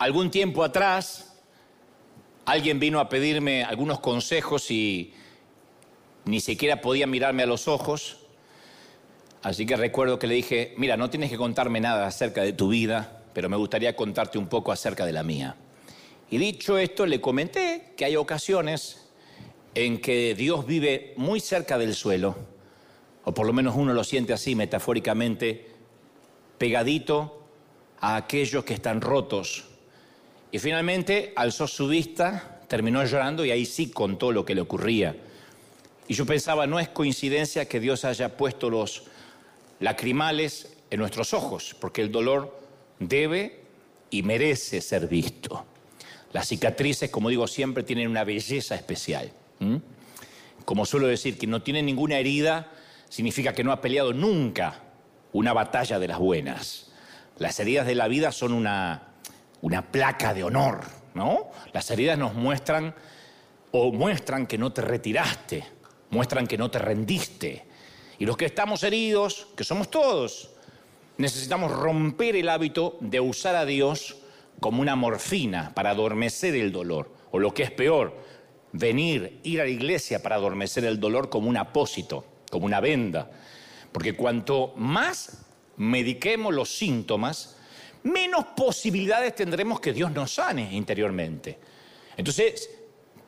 Algún tiempo atrás, alguien vino a pedirme algunos consejos y ni siquiera podía mirarme a los ojos. Así que recuerdo que le dije, mira, no tienes que contarme nada acerca de tu vida, pero me gustaría contarte un poco acerca de la mía. Y dicho esto, le comenté que hay ocasiones en que Dios vive muy cerca del suelo, o por lo menos uno lo siente así metafóricamente, pegadito a aquellos que están rotos. Y finalmente alzó su vista, terminó llorando y ahí sí contó lo que le ocurría. Y yo pensaba, no es coincidencia que Dios haya puesto los lacrimales en nuestros ojos, porque el dolor debe y merece ser visto. Las cicatrices, como digo siempre, tienen una belleza especial. Como suelo decir, que no tiene ninguna herida significa que no ha peleado nunca una batalla de las buenas. Las heridas de la vida son una, una placa de honor, ¿no? Las heridas nos muestran o muestran que no te retiraste, muestran que no te rendiste. Y los que estamos heridos, que somos todos, necesitamos romper el hábito de usar a Dios como una morfina para adormecer el dolor. O lo que es peor, venir, ir a la iglesia para adormecer el dolor como un apósito, como una venda. Porque cuanto más mediquemos los síntomas, menos posibilidades tendremos que Dios nos sane interiormente. Entonces,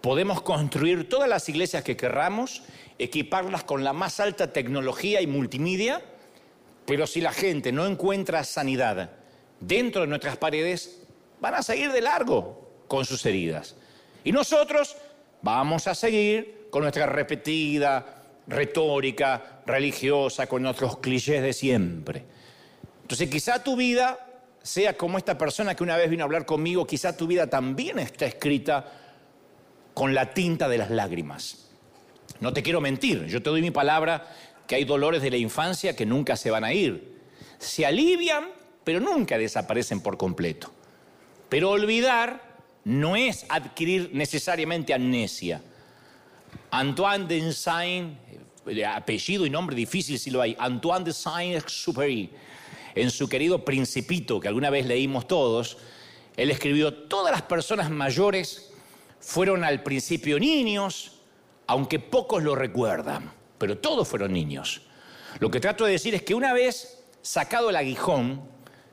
podemos construir todas las iglesias que querramos, equiparlas con la más alta tecnología y multimedia, pero si la gente no encuentra sanidad dentro de nuestras paredes, van a seguir de largo con sus heridas. Y nosotros vamos a seguir con nuestra repetida retórica religiosa, con nuestros clichés de siempre. Entonces quizá tu vida sea como esta persona que una vez vino a hablar conmigo, quizá tu vida también está escrita con la tinta de las lágrimas. No te quiero mentir, yo te doy mi palabra que hay dolores de la infancia que nunca se van a ir. Se alivian, pero nunca desaparecen por completo. Pero olvidar no es adquirir necesariamente amnesia. Antoine de Saint, eh, apellido y nombre difícil si lo hay, Antoine de Saint-Exupéry, en su querido Principito, que alguna vez leímos todos, él escribió, todas las personas mayores fueron al principio niños, aunque pocos lo recuerdan, pero todos fueron niños. Lo que trato de decir es que una vez sacado el aguijón,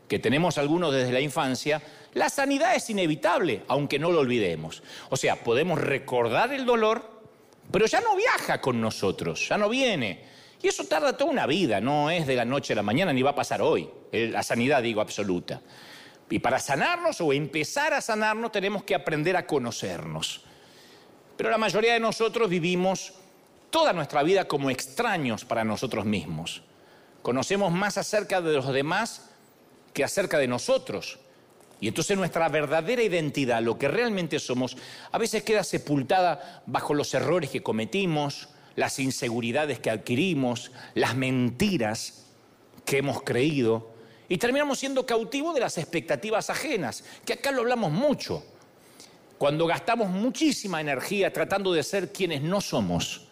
que tenemos algunos desde la infancia, la sanidad es inevitable, aunque no lo olvidemos. O sea, podemos recordar el dolor, pero ya no viaja con nosotros, ya no viene. Y eso tarda toda una vida, no es de la noche a la mañana ni va a pasar hoy, la sanidad digo absoluta. Y para sanarnos o empezar a sanarnos tenemos que aprender a conocernos. Pero la mayoría de nosotros vivimos toda nuestra vida como extraños para nosotros mismos. Conocemos más acerca de los demás que acerca de nosotros. Y entonces nuestra verdadera identidad, lo que realmente somos, a veces queda sepultada bajo los errores que cometimos, las inseguridades que adquirimos, las mentiras que hemos creído y terminamos siendo cautivos de las expectativas ajenas, que acá lo hablamos mucho, cuando gastamos muchísima energía tratando de ser quienes no somos.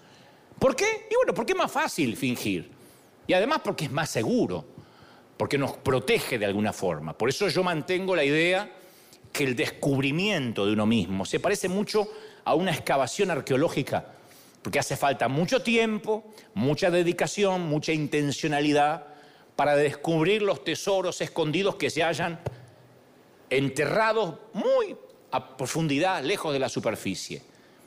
¿Por qué? Y bueno, porque es más fácil fingir. Y además porque es más seguro, porque nos protege de alguna forma. Por eso yo mantengo la idea que el descubrimiento de uno mismo se parece mucho a una excavación arqueológica porque hace falta mucho tiempo, mucha dedicación, mucha intencionalidad para descubrir los tesoros escondidos que se hallan enterrados muy a profundidad, lejos de la superficie.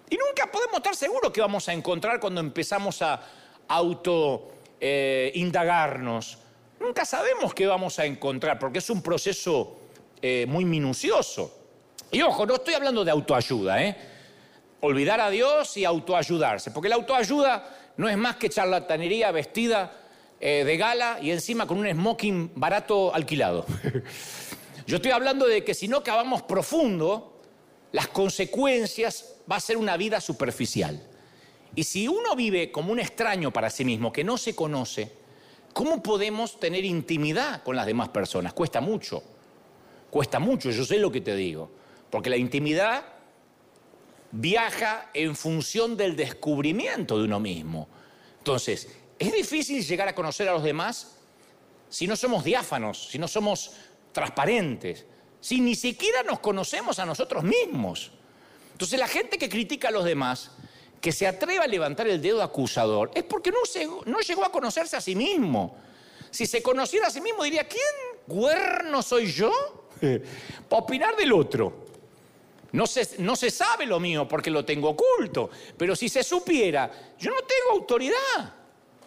Y nunca podemos estar seguros que vamos a encontrar cuando empezamos a auto eh, indagarnos. Nunca sabemos qué vamos a encontrar, porque es un proceso eh, muy minucioso. Y ojo, no estoy hablando de autoayuda, ¿eh? Olvidar a Dios y autoayudarse, porque la autoayuda no es más que charlatanería vestida eh, de gala y encima con un smoking barato alquilado. Yo estoy hablando de que si no cavamos profundo, las consecuencias va a ser una vida superficial. Y si uno vive como un extraño para sí mismo, que no se conoce, ¿cómo podemos tener intimidad con las demás personas? Cuesta mucho, cuesta mucho, yo sé lo que te digo, porque la intimidad viaja en función del descubrimiento de uno mismo. Entonces, es difícil llegar a conocer a los demás si no somos diáfanos, si no somos transparentes, si ni siquiera nos conocemos a nosotros mismos. Entonces la gente que critica a los demás, que se atreve a levantar el dedo acusador, es porque no, no llegó a conocerse a sí mismo. Si se conociera a sí mismo, diría, ¿quién cuerno soy yo? Para opinar del otro. No se, no se sabe lo mío porque lo tengo oculto, pero si se supiera, yo no tengo autoridad.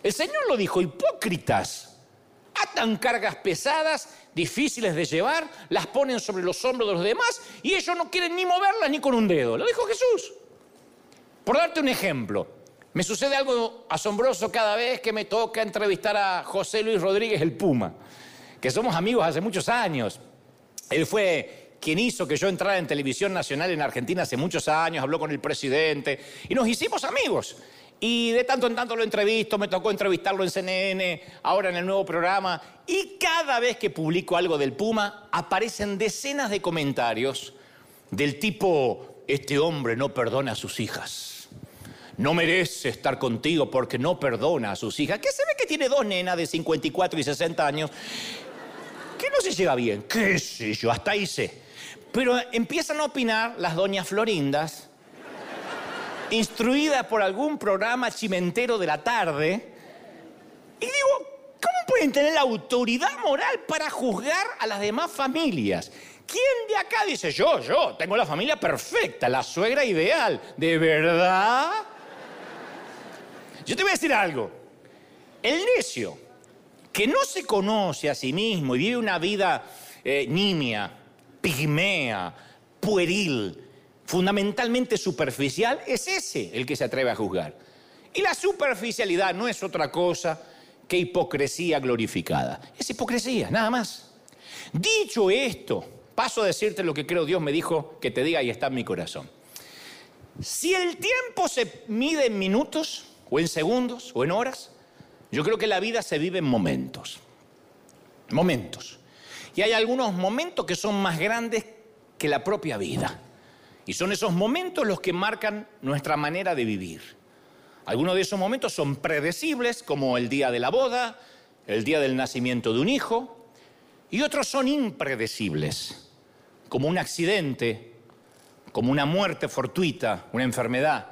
El Señor lo dijo, hipócritas. Atan cargas pesadas, difíciles de llevar, las ponen sobre los hombros de los demás y ellos no quieren ni moverlas ni con un dedo. Lo dijo Jesús. Por darte un ejemplo, me sucede algo asombroso cada vez que me toca entrevistar a José Luis Rodríguez el Puma, que somos amigos hace muchos años. Él fue quien hizo que yo entrara en televisión nacional en Argentina hace muchos años, habló con el presidente y nos hicimos amigos. Y de tanto en tanto lo entrevisto, me tocó entrevistarlo en CNN, ahora en el nuevo programa. Y cada vez que publico algo del Puma, aparecen decenas de comentarios del tipo, este hombre no perdona a sus hijas. No merece estar contigo porque no perdona a sus hijas. Que se ve que tiene dos nenas de 54 y 60 años. Que no se lleva bien. ¿Qué sé yo? Hasta sé. Pero empiezan a opinar las doñas Florindas instruida por algún programa chimentero de la tarde. Y digo, ¿cómo pueden tener la autoridad moral para juzgar a las demás familias? ¿Quién de acá dice, yo, yo, tengo la familia perfecta, la suegra ideal? ¿De verdad? Yo te voy a decir algo. El necio que no se conoce a sí mismo y vive una vida eh, nimia, pigmea, pueril, fundamentalmente superficial, es ese el que se atreve a juzgar. Y la superficialidad no es otra cosa que hipocresía glorificada. Es hipocresía, nada más. Dicho esto, paso a decirte lo que creo Dios me dijo que te diga y está en mi corazón. Si el tiempo se mide en minutos, o en segundos, o en horas, yo creo que la vida se vive en momentos. Momentos. Y hay algunos momentos que son más grandes que la propia vida. Y son esos momentos los que marcan nuestra manera de vivir. Algunos de esos momentos son predecibles, como el día de la boda, el día del nacimiento de un hijo, y otros son impredecibles, como un accidente, como una muerte fortuita, una enfermedad.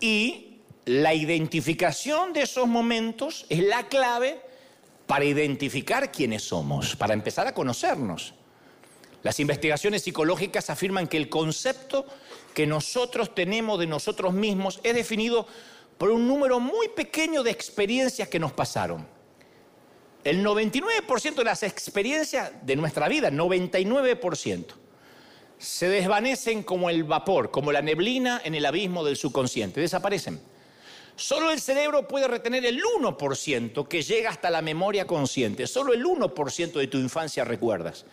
Y la identificación de esos momentos es la clave para identificar quiénes somos, para empezar a conocernos. Las investigaciones psicológicas afirman que el concepto que nosotros tenemos de nosotros mismos es definido por un número muy pequeño de experiencias que nos pasaron. El 99% de las experiencias de nuestra vida, 99%, se desvanecen como el vapor, como la neblina en el abismo del subconsciente, desaparecen. Solo el cerebro puede retener el 1% que llega hasta la memoria consciente, solo el 1% de tu infancia recuerdas.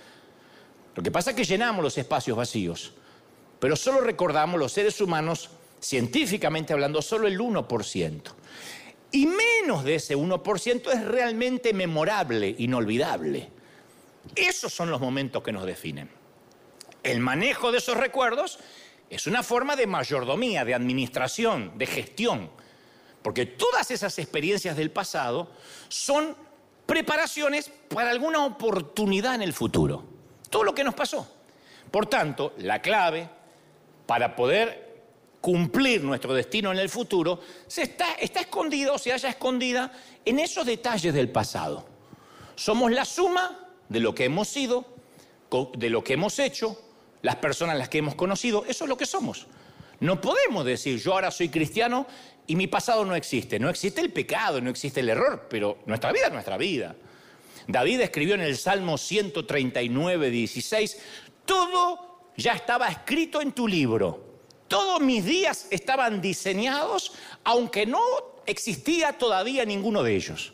Lo que pasa es que llenamos los espacios vacíos, pero solo recordamos los seres humanos, científicamente hablando, solo el 1%. Y menos de ese 1% es realmente memorable, inolvidable. Esos son los momentos que nos definen. El manejo de esos recuerdos es una forma de mayordomía, de administración, de gestión, porque todas esas experiencias del pasado son preparaciones para alguna oportunidad en el futuro todo lo que nos pasó. Por tanto, la clave para poder cumplir nuestro destino en el futuro se está, está escondida o se haya escondida en esos detalles del pasado. Somos la suma de lo que hemos sido, de lo que hemos hecho, las personas las que hemos conocido, eso es lo que somos. No podemos decir yo ahora soy cristiano y mi pasado no existe. No existe el pecado, no existe el error, pero nuestra vida es nuestra vida. David escribió en el Salmo 139, 16, todo ya estaba escrito en tu libro. Todos mis días estaban diseñados, aunque no existía todavía ninguno de ellos.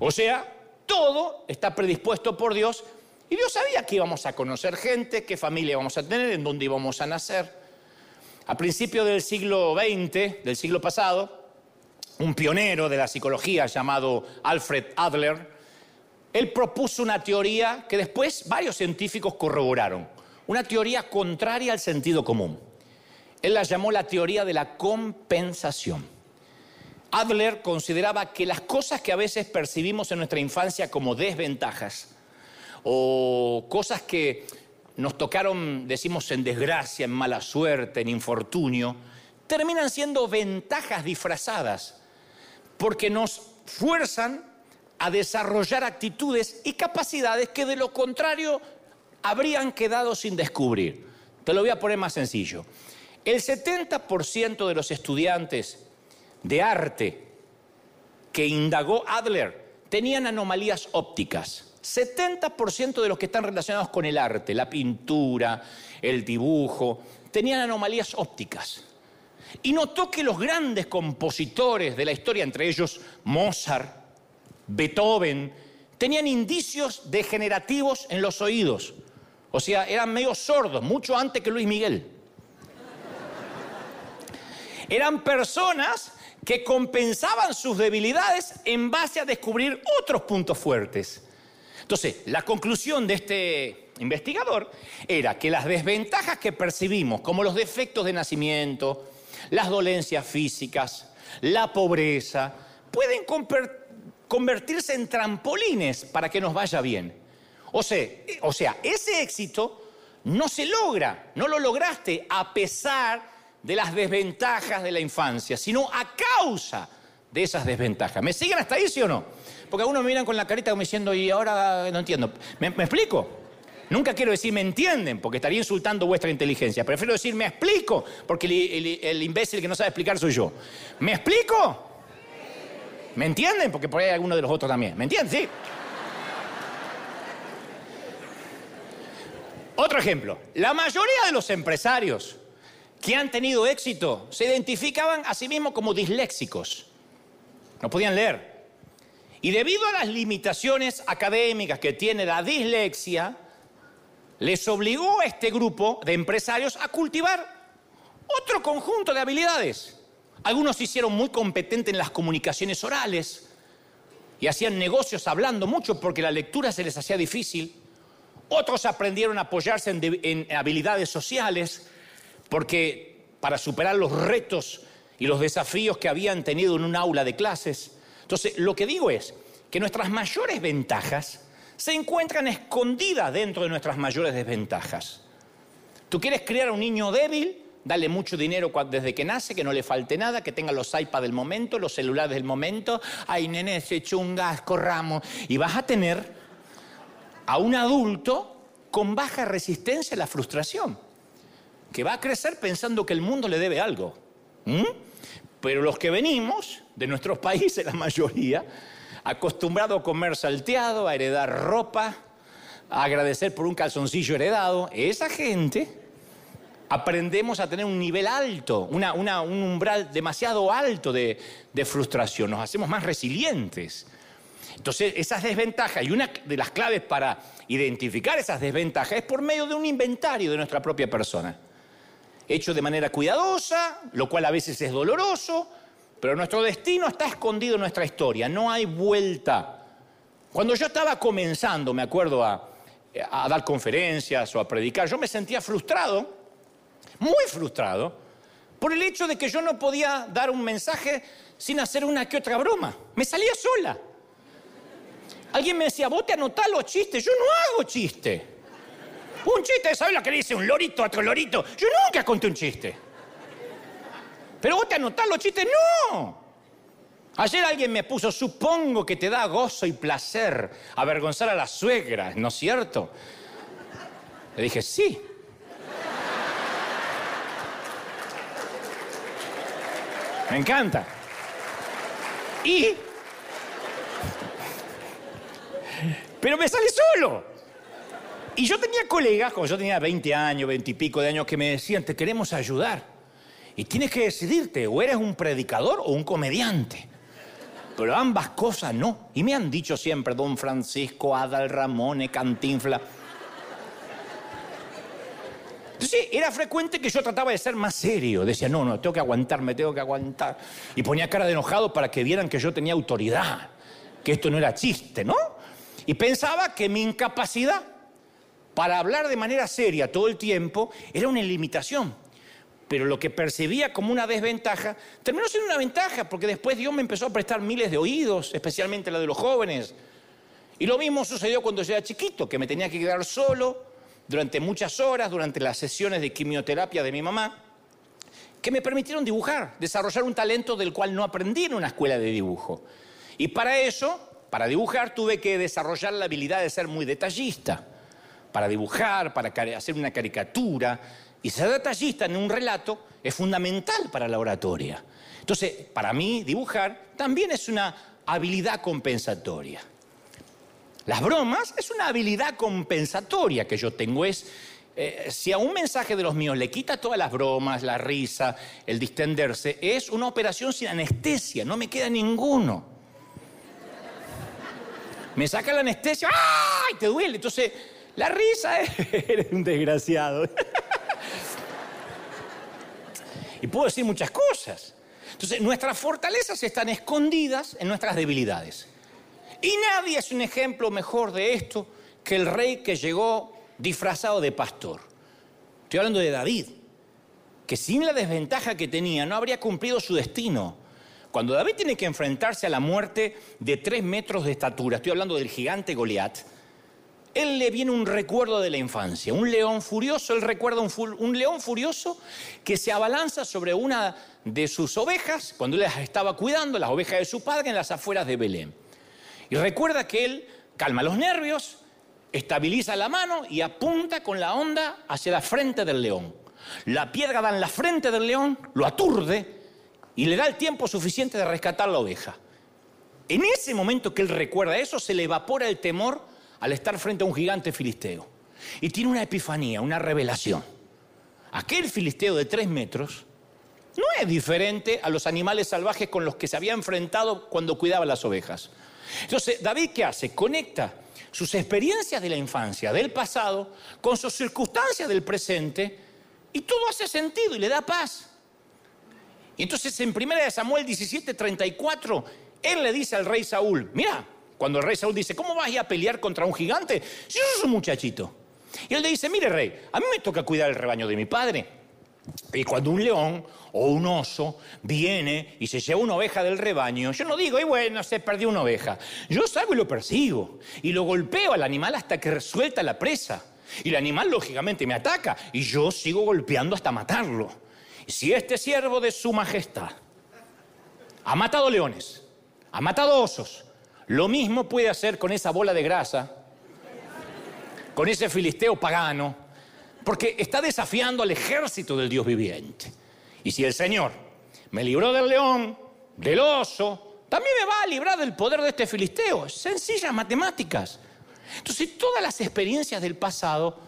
O sea, todo está predispuesto por Dios y Dios sabía que íbamos a conocer gente, qué familia íbamos a tener, en dónde íbamos a nacer. A principios del siglo XX, del siglo pasado, un pionero de la psicología llamado Alfred Adler, él propuso una teoría que después varios científicos corroboraron, una teoría contraria al sentido común. Él la llamó la teoría de la compensación. Adler consideraba que las cosas que a veces percibimos en nuestra infancia como desventajas o cosas que nos tocaron, decimos, en desgracia, en mala suerte, en infortunio, terminan siendo ventajas disfrazadas, porque nos fuerzan a desarrollar actitudes y capacidades que de lo contrario habrían quedado sin descubrir. Te lo voy a poner más sencillo. El 70% de los estudiantes de arte que indagó Adler tenían anomalías ópticas. 70% de los que están relacionados con el arte, la pintura, el dibujo, tenían anomalías ópticas. Y notó que los grandes compositores de la historia, entre ellos Mozart, Beethoven, tenían indicios degenerativos en los oídos. O sea, eran medio sordos, mucho antes que Luis Miguel. Eran personas que compensaban sus debilidades en base a descubrir otros puntos fuertes. Entonces, la conclusión de este investigador era que las desventajas que percibimos, como los defectos de nacimiento, las dolencias físicas, la pobreza, pueden convertirse en trampolines para que nos vaya bien. O sea, o sea, ese éxito no se logra, no lo lograste a pesar de las desventajas de la infancia, sino a causa de esas desventajas. ¿Me siguen hasta ahí, sí o no? Porque algunos me miran con la carita como diciendo, y ahora no entiendo. ¿Me, explico? Nunca quiero decir me entienden, porque estaría insultando vuestra inteligencia. Prefiero decir me explico, porque el, imbécil que no sabe explicar soy yo. ¿Me explico? ¿Me entienden? Porque por ahí hay alguno de los otros también. ¿Me entienden? Sí. Otro ejemplo. La mayoría de los empresarios que han tenido éxito se identificaban a sí mismos como disléxicos. No podían leer. Y debido a las limitaciones académicas que tiene la dislexia, les obligó a este grupo de empresarios a cultivar otro conjunto de habilidades. Algunos se hicieron muy competentes en las comunicaciones orales y hacían negocios hablando mucho porque la lectura se les hacía difícil. Otros aprendieron a apoyarse en, en habilidades sociales porque para superar los retos y los desafíos que habían tenido en un aula de clases. Entonces, lo que digo es que nuestras mayores ventajas se encuentran escondidas dentro de nuestras mayores desventajas. ¿Tú quieres criar a un niño débil? Dale mucho dinero desde que nace, que no le falte nada, que tenga los iPads del momento, los celulares del momento. Ay, nene, se chungas, corramos. Y vas a tener a un adulto con baja resistencia a la frustración que va a crecer pensando que el mundo le debe algo. Pero los que venimos de nuestros países, la mayoría, acostumbrados a comer salteado, a heredar ropa, a agradecer por un calzoncillo heredado, esa gente aprendemos a tener un nivel alto, un umbral demasiado alto de, de frustración, nos hacemos más resilientes. Entonces, esas desventajas, y una de las claves para identificar esas desventajas es por medio de un inventario de nuestra propia persona hecho de manera cuidadosa, lo cual a veces es doloroso, pero nuestro destino está escondido en nuestra historia, no hay vuelta. Cuando yo estaba comenzando, me acuerdo, a, dar conferencias o a predicar, yo me sentía frustrado, muy frustrado, por el hecho de que yo no podía dar un mensaje sin hacer una que otra broma. Me salía sola. Alguien me decía, vos te anotás los chistes. Yo no hago chiste. Un chiste, ¿sabes lo que dice un lorito a otro lorito? Yo nunca conté un chiste. Pero vos te anotás los chistes, no. Ayer alguien me puso, supongo que te da gozo y placer avergonzar a las suegras, ¿no es cierto? Le dije, sí. Me encanta. Y... Pero me sale solo. Y yo tenía colegas, cuando yo tenía 20 años, 20 y pico de años, que me decían, te queremos ayudar. Y tienes que decidirte, o eres un predicador o un comediante. Pero ambas cosas no. Y me han dicho siempre, don Francisco, Adal Ramón, Cantinfla. Entonces era frecuente que yo trataba de ser más serio. Decía, no, no, tengo que aguantarme, tengo que aguantar. Y ponía cara de enojado para que vieran que yo tenía autoridad, que esto no era chiste, ¿no? Y pensaba que mi incapacidad para hablar de manera seria todo el tiempo era una limitación. Pero lo que percibía como una desventaja terminó siendo una ventaja, porque después Dios me empezó a prestar miles de oídos, especialmente la de los jóvenes. Y lo mismo sucedió cuando yo era chiquito, que me tenía que quedar solo durante muchas horas, durante las sesiones de quimioterapia de mi mamá, que me permitieron dibujar, desarrollar un talento del cual no aprendí en una escuela de dibujo. Y para eso, para dibujar, tuve que desarrollar la habilidad de ser muy detallista. Para dibujar, para hacer una caricatura. Y ser detallista en un relato es fundamental para la oratoria. Entonces, para mí, dibujar también es una habilidad compensatoria. Las bromas es una habilidad compensatoria que yo tengo. Es eh, si a un mensaje de los míos le quita todas las bromas, la risa, el distenderse, es una operación sin anestesia, no me queda ninguno. Me saca la anestesia, ¡ay! Te duele. Entonces, la risa es. Eres un desgraciado. y puedo decir muchas cosas. Entonces, nuestras fortalezas están escondidas en nuestras debilidades. Y nadie es un ejemplo mejor de esto que el rey que llegó disfrazado de pastor. Estoy hablando de David, que sin la desventaja que tenía no habría cumplido su destino. Cuando David tiene que enfrentarse a la muerte de tres metros de estatura, estoy hablando del gigante Goliat, él le viene un recuerdo de la infancia, un león furioso, él recuerda un, un, león furioso que se abalanza sobre una de sus ovejas, cuando él las estaba cuidando, las ovejas de su padre, en las afueras de Belén. Y recuerda que él calma los nervios, estabiliza la mano y apunta con la onda hacia la frente del león. La piedra da en la frente del león, lo aturde y le da el tiempo suficiente de rescatar la oveja. En ese momento que él recuerda eso, se le evapora el temor al estar frente a un gigante filisteo. Y tiene una epifanía, una revelación. Aquel filisteo de tres metros no es diferente a los animales salvajes con los que se había enfrentado cuando cuidaba las ovejas. Entonces, David, ¿qué hace? Conecta sus experiencias de la infancia, del pasado, con sus circunstancias del presente, y todo hace sentido y le da paz. Y entonces en 1 Samuel 17, 34, él le dice al rey Saúl, mira, cuando el rey Saúl dice, ¿cómo vas a pelear contra un gigante si yo soy un muchachito? Y él le dice, mire rey, a mí me toca cuidar el rebaño de mi padre. Y cuando un león o un oso viene y se lleva una oveja del rebaño, yo no digo, y bueno, se perdió una oveja. Yo salgo y lo persigo y lo golpeo al animal hasta que resuelta la presa. Y el animal lógicamente me ataca y yo sigo golpeando hasta matarlo. Y si este siervo de su majestad ha matado leones, ha matado osos, lo mismo puede hacer con esa bola de grasa, con ese filisteo pagano, porque está desafiando al ejército del Dios viviente. Y si el Señor me libró del león, del oso, también me va a librar del poder de este filisteo. Sencillas matemáticas. Entonces, todas las experiencias del pasado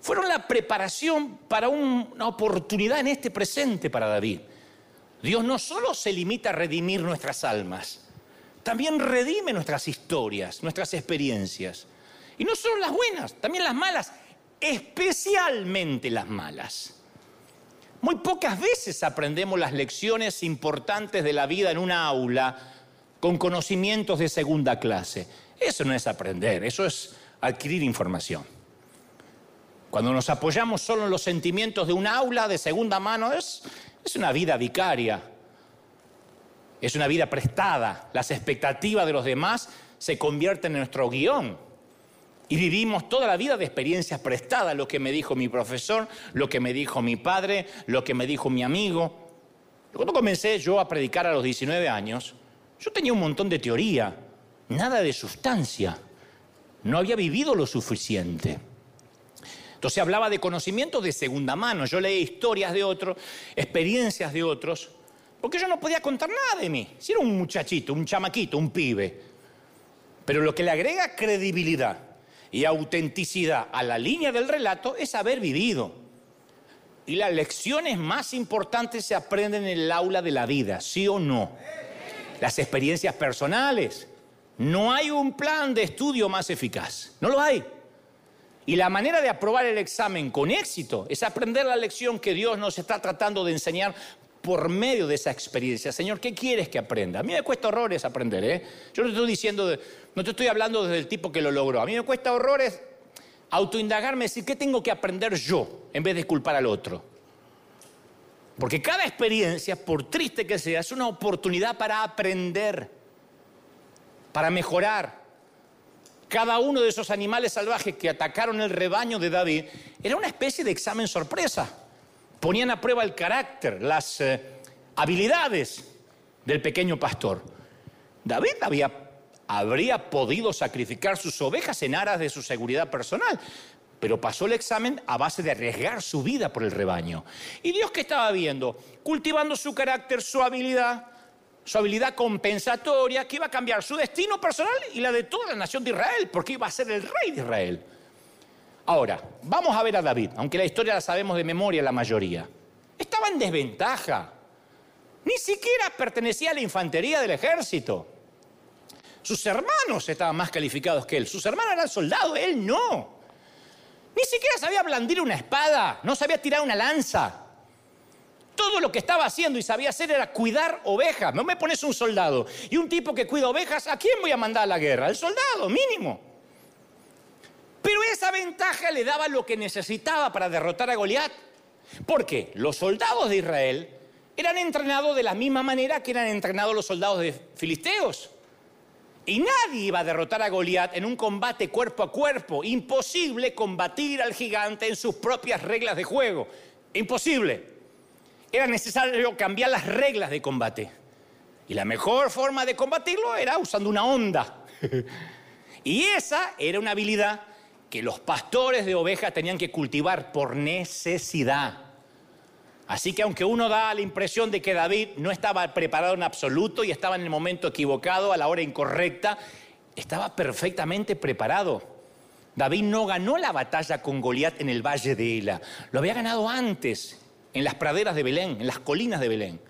fueron la preparación para una oportunidad en este presente para David. Dios no solo se limita a redimir nuestras almas, también redime nuestras historias, nuestras experiencias. Y no solo las buenas, también las malas especialmente las malas. Muy pocas veces aprendemos las lecciones importantes de la vida en una aula con conocimientos de segunda clase. Eso no es aprender, eso es adquirir información. Cuando nos apoyamos solo en los sentimientos de un aula de segunda mano, es, es una vida vicaria, es una vida prestada. Las expectativas de los demás se convierten en nuestro guion. Y vivimos toda la vida de experiencias prestadas, lo que me dijo mi profesor, lo que me dijo mi padre, lo que me dijo mi amigo. Cuando comencé yo a predicar a los 19 años, yo tenía un montón de teoría, nada de sustancia. No había vivido lo suficiente. Entonces hablaba de conocimientos de segunda mano. Yo leía historias de otros, experiencias de otros, porque yo no podía contar nada de mí. Si era un muchachito, un chamaquito, un pibe. Pero lo que le agrega credibilidad y autenticidad a la línea del relato es haber vivido. Y las lecciones más importantes se aprenden en el aula de la vida, ¿sí o no? Las experiencias personales. No hay un plan de estudio más eficaz, no lo hay. Y la manera de aprobar el examen con éxito es aprender la lección que Dios nos está tratando de enseñar por medio de esa experiencia. Señor, ¿qué quieres que aprenda? A mí me cuesta horrores aprender, ¿eh? Yo no te estoy diciendo, no te estoy hablando desde el tipo que lo logró. A mí me cuesta horrores autoindagarme, decir, ¿qué tengo que aprender yo en vez de culpar al otro? Porque cada experiencia, por triste que sea, es una oportunidad para aprender, para mejorar. cada uno de esos animales salvajes que atacaron el rebaño de David era una especie de examen sorpresa. Ponían a prueba el carácter, las eh, habilidades del pequeño pastor. David había, habría podido sacrificar sus ovejas en aras de su seguridad personal, pero pasó el examen a base de arriesgar su vida por el rebaño. ¿Y Dios qué estaba viendo? Cultivando su carácter, su habilidad, su habilidad compensatoria, que iba a cambiar su destino personal y la de toda la nación de Israel, porque iba a ser el rey de Israel. Ahora, vamos a ver a David, aunque la historia la sabemos de memoria la mayoría. Estaba en desventaja. Ni siquiera pertenecía a la infantería del ejército. Sus hermanos estaban más calificados que él. Sus hermanos eran soldados, él no. Ni siquiera sabía blandir una espada, no sabía tirar una lanza. Todo lo que estaba haciendo y sabía hacer era cuidar ovejas. No me pones un soldado y un tipo que cuida ovejas, ¿a quién voy a mandar a la guerra? Al soldado, mínimo. Pero esa ventaja le daba lo que necesitaba para derrotar a Goliat. Porque los soldados de Israel eran entrenados de la misma manera que eran entrenados los soldados de Filisteos. Y nadie iba a derrotar a Goliat en un combate cuerpo a cuerpo. Imposible combatir al gigante en sus propias reglas de juego. Imposible. Era necesario cambiar las reglas de combate. Y la mejor forma de combatirlo era usando una onda. y esa era una habilidad que los pastores de ovejas tenían que cultivar por necesidad. Así que aunque uno da la impresión de que David no estaba preparado en absoluto y estaba en el momento equivocado, a la hora incorrecta, estaba perfectamente preparado. David no ganó la batalla con Goliat en el valle de Ela, lo había ganado antes, en las praderas de Belén, en las colinas de Belén.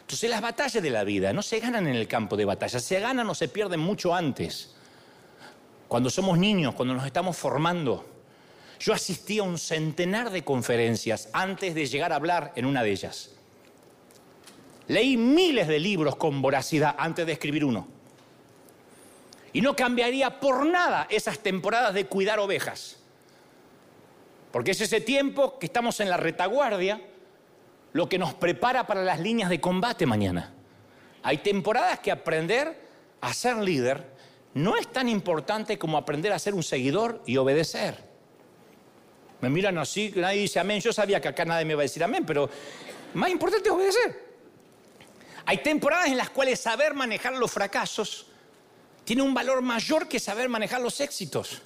Entonces las batallas de la vida no se ganan en el campo de batalla, se ganan o se pierden mucho antes. Cuando somos niños, cuando nos estamos formando, yo asistí a un centenar de conferencias antes de llegar a hablar en una de ellas. Leí miles de libros con voracidad antes de escribir uno. Y no cambiaría por nada esas temporadas de cuidar ovejas. Porque es ese tiempo que estamos en la retaguardia lo que nos prepara para las líneas de combate mañana. Hay temporadas que aprender a ser líder no es tan importante como aprender a ser un seguidor y obedecer. Me miran así, nadie dice amén. Yo sabía que acá nadie me va a decir amén, pero más importante es obedecer. Hay temporadas en las cuales saber manejar los fracasos tiene un valor mayor que saber manejar los éxitos.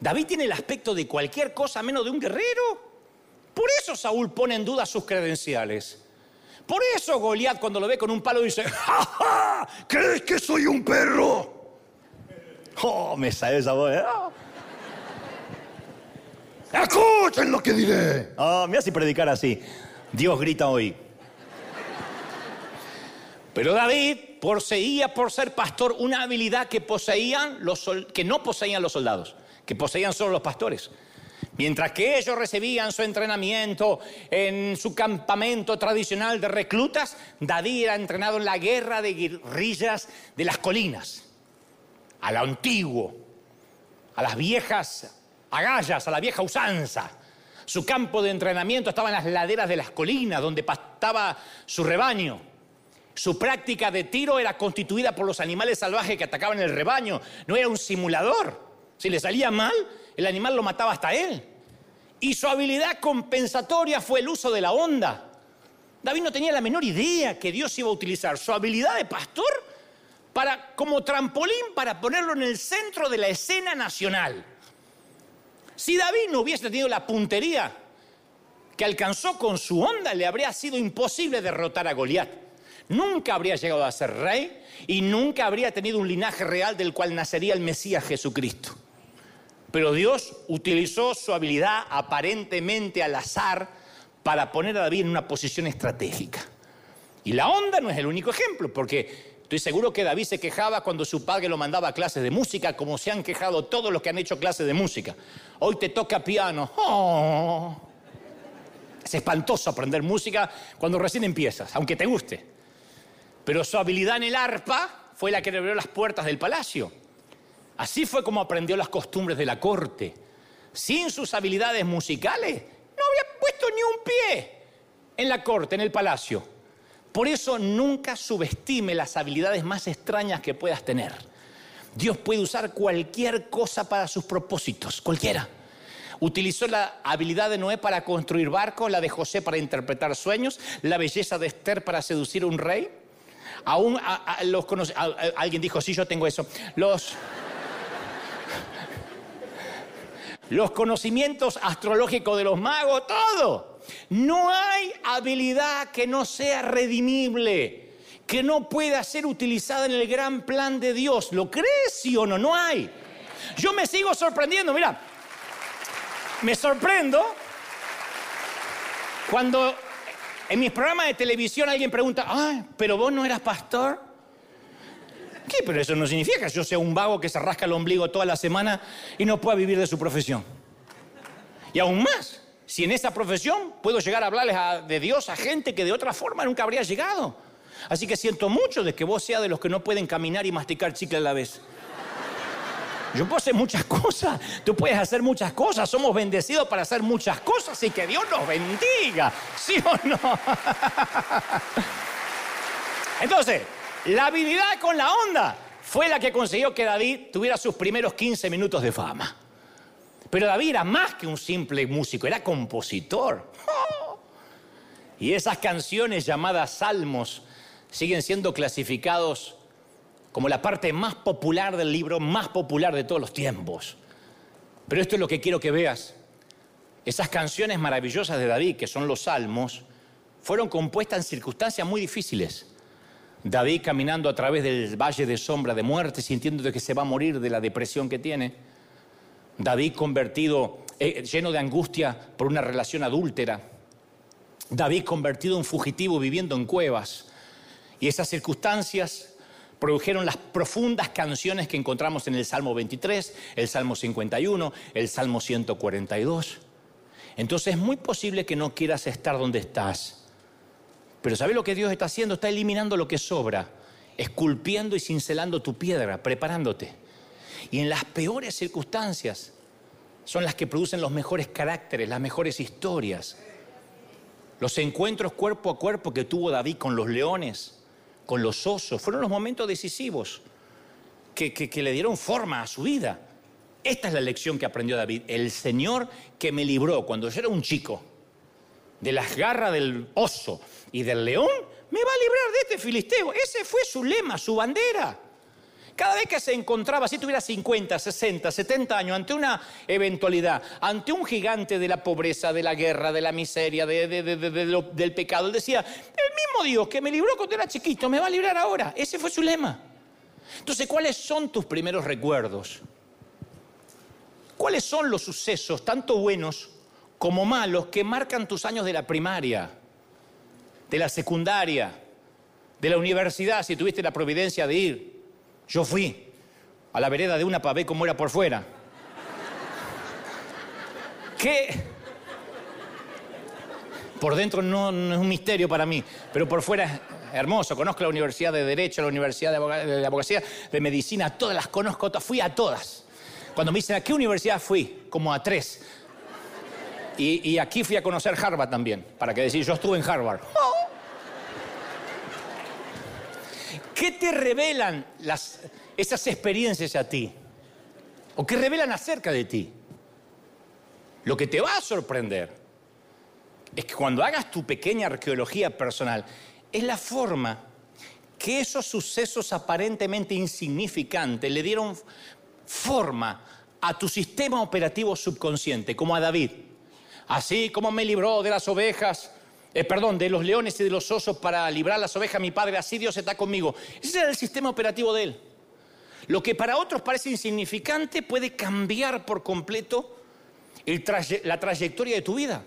David tiene el aspecto de cualquier cosa menos de un guerrero. Por eso Saúl pone en duda sus credenciales. Por eso Goliat cuando lo ve con un palo dice, ¡Ja, ja! ¿Crees que soy un perro? Oh, me sale esa voz. ¿eh? Escuchen lo que diré. Ah, me hace predicar así. Dios grita hoy. Pero David poseía por ser pastor una habilidad que poseían los que no poseían los soldados, que poseían solo los pastores. Mientras que ellos recibían su entrenamiento en su campamento tradicional de reclutas, David era entrenado en la guerra de guerrillas de las colinas, a lo antiguo, a las viejas agallas, a la vieja usanza. Su campo de entrenamiento estaba en las laderas de las colinas, donde pastaba su rebaño. Su práctica de tiro era constituida por los animales salvajes que atacaban el rebaño. No era un simulador. Si le salía mal, el animal lo mataba hasta él. Y su habilidad compensatoria fue el uso de la onda. David no tenía la menor idea que Dios iba a utilizar su habilidad de pastor para, como trampolín para ponerlo en el centro de la escena nacional. Si David no hubiese tenido la puntería que alcanzó con su onda, le habría sido imposible derrotar a Goliat. Nunca habría llegado a ser rey y nunca habría tenido un linaje real del cual nacería el Mesías Jesucristo. Pero Dios utilizó su habilidad aparentemente al azar para poner a David en una posición estratégica. Y la onda no es el único ejemplo, porque Estoy seguro que David se quejaba cuando su padre lo mandaba a clases de música, como se han quejado todos los que han hecho clases de música. Hoy te toca piano. Oh. Es espantoso aprender música cuando recién empiezas, aunque te guste. Pero su habilidad en el arpa fue la que le abrió las puertas del palacio. Así fue como aprendió las costumbres de la corte. Sin sus habilidades musicales, no había puesto ni un pie en la corte, en el palacio. Por eso nunca subestime las habilidades más extrañas que puedas tener. Dios puede usar cualquier cosa para sus propósitos, cualquiera. Utilizó la habilidad de Noé para construir barcos, la de José para interpretar sueños, la belleza de Esther para seducir a un rey. Aún alguien dijo, sí, yo tengo eso. Los, los conocimientos astrológicos de los magos, todo. No hay habilidad que no sea redimible, que no pueda ser utilizada en el gran plan de Dios. ¿Lo crees, sí o no? No hay. Yo me sigo sorprendiendo, mira, me sorprendo cuando en mis programas de televisión alguien pregunta, ay, pero vos no eras pastor. ¿Qué? Pero eso no significa que yo sea un vago que se rasca el ombligo toda la semana y no pueda vivir de su profesión. Y aún más, si en esa profesión puedo llegar a hablarles de Dios a gente que de otra forma nunca habría llegado. Así que siento mucho de que vos seas de los que no pueden caminar y masticar chicle a la vez. Yo puedo hacer muchas cosas, tú puedes hacer muchas cosas, somos bendecidos para hacer muchas cosas y que Dios nos bendiga, ¿sí o no? Entonces, la habilidad con la onda fue la que consiguió que David tuviera sus primeros 15 minutos de fama. Pero David era más que un simple músico, era compositor. Y esas canciones llamadas salmos siguen siendo clasificados como la parte más popular del libro, más popular de todos los tiempos. Pero esto es lo que quiero que veas. Esas canciones maravillosas de David, que son los salmos, fueron compuestas en circunstancias muy difíciles. David caminando a través del valle de sombra de muerte, sintiendo que se va a morir de la depresión que tiene. David convertido, eh, lleno de angustia por una relación adúltera. David convertido en fugitivo viviendo en cuevas. Y esas circunstancias produjeron las profundas canciones que encontramos en el Salmo 23, el Salmo 51, el Salmo 142. Entonces es muy posible que no quieras estar donde estás. Pero ¿sabes lo que Dios está haciendo? Está eliminando lo que sobra, esculpiendo y cincelando tu piedra, preparándote. Y en las peores circunstancias son las que producen los mejores caracteres, las mejores historias. Los encuentros cuerpo a cuerpo que tuvo David con los leones, con los osos, fueron los momentos decisivos que, le dieron forma a su vida. Esta es la lección que aprendió David. El Señor que me libró cuando yo era un chico de las garras del oso y del león, me va a librar de este filisteo. Ese fue su lema, su bandera. Cada vez que se encontraba, si tuviera 50, 60, 70 años, ante una eventualidad, ante un gigante de la pobreza, de la guerra, de la miseria, del pecado, él decía, el mismo Dios que me libró cuando era chiquito, me va a librar ahora. Ese fue su lema. Entonces, ¿cuáles son tus primeros recuerdos? ¿Cuáles son los sucesos, tanto buenos como malos, que marcan tus años de la primaria, de la secundaria, de la universidad, si tuviste la providencia de ir? Yo fui a la vereda de una para ver cómo era por fuera. ¿Qué? Por dentro no, es un misterio para mí, pero por fuera es hermoso. Conozco la Universidad de Derecho, la Universidad de, Abogacía, de Medicina, todas las conozco, fui a todas. Cuando me dicen a qué universidad fui, como a tres. Y, y aquí fui a conocer Harvard también, para que decir, yo estuve en Harvard. ¿Qué te revelan esas experiencias a ti? ¿O qué revelan acerca de ti? Lo que te va a sorprender es que cuando hagas tu pequeña arqueología personal, es la forma que esos sucesos aparentemente insignificantes le dieron forma a tu sistema operativo subconsciente, como a David. Así como me libró de las ovejas eh, perdón, de los leones y de los osos para librar las ovejas, mi padre, así Dios está conmigo. Ese era el sistema operativo de él. Lo que para otros parece insignificante puede cambiar por completo la trayectoria de tu vida.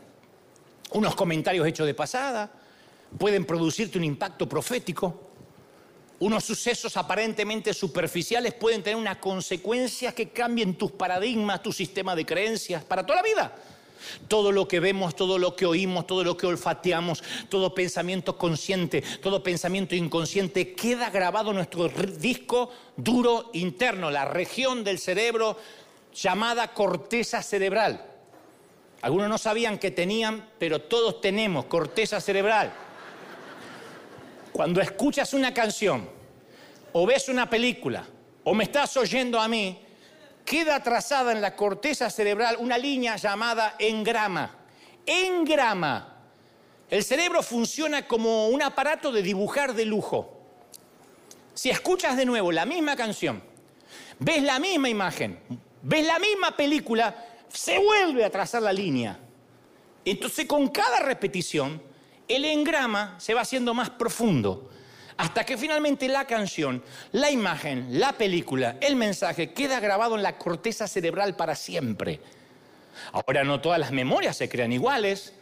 Unos comentarios hechos de pasada pueden producirte un impacto profético. Unos sucesos aparentemente superficiales pueden tener una consecuencia que cambien tus paradigmas, tu sistema de creencias para toda la vida. Todo lo que vemos, todo lo que oímos, todo lo que olfateamos, todo pensamiento consciente, todo pensamiento inconsciente queda grabado en nuestro disco duro interno, la región del cerebro llamada corteza cerebral. Algunos no sabían que tenían, pero todos tenemos corteza cerebral. Cuando escuchas una canción, o ves una película, o me estás oyendo a mí, queda trazada en la corteza cerebral una línea llamada engrama. Engrama. El cerebro funciona como un aparato de dibujar de lujo. Si escuchas de nuevo la misma canción, ves la misma imagen, ves la misma película, se vuelve a trazar la línea. Entonces con cada repetición, el engrama se va haciendo más profundo, hasta que finalmente la canción, la imagen, la película, el mensaje queda grabado en la corteza cerebral para siempre. Ahora no todas las memorias se crean iguales,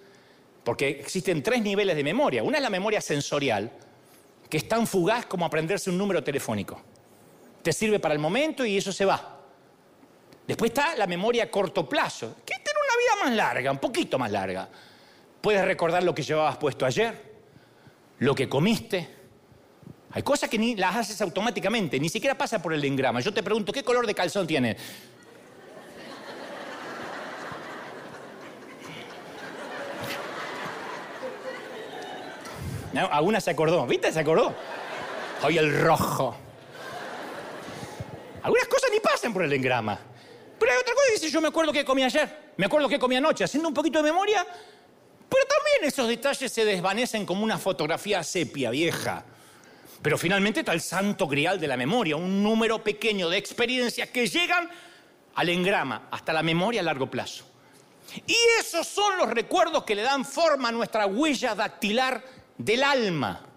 porque existen tres niveles de memoria. Una es la memoria sensorial, que es tan fugaz como aprenderse un número telefónico. Te sirve para el momento y eso se va. Después está la memoria a corto plazo, que tiene una vida más larga, un poquito más larga. Puedes recordar lo que llevabas puesto ayer, lo que comiste. Hay cosas que ni las haces automáticamente, ni siquiera pasa por el engrama. Yo te pregunto, ¿qué color de calzón tienes? alguna se acordó, ¿viste? Se acordó. Hoy el rojo. Algunas cosas ni pasan por el engrama. Pero hay otra cosa que dice, yo me acuerdo que comí ayer, me acuerdo que comí anoche, haciendo un poquito de memoria, pero también esos detalles se desvanecen como una fotografía sepia vieja. Pero finalmente está el santo grial de la memoria, un número pequeño de experiencias que llegan al engrama, hasta la memoria a largo plazo. Y esos son los recuerdos que le dan forma a nuestra huella dactilar del alma.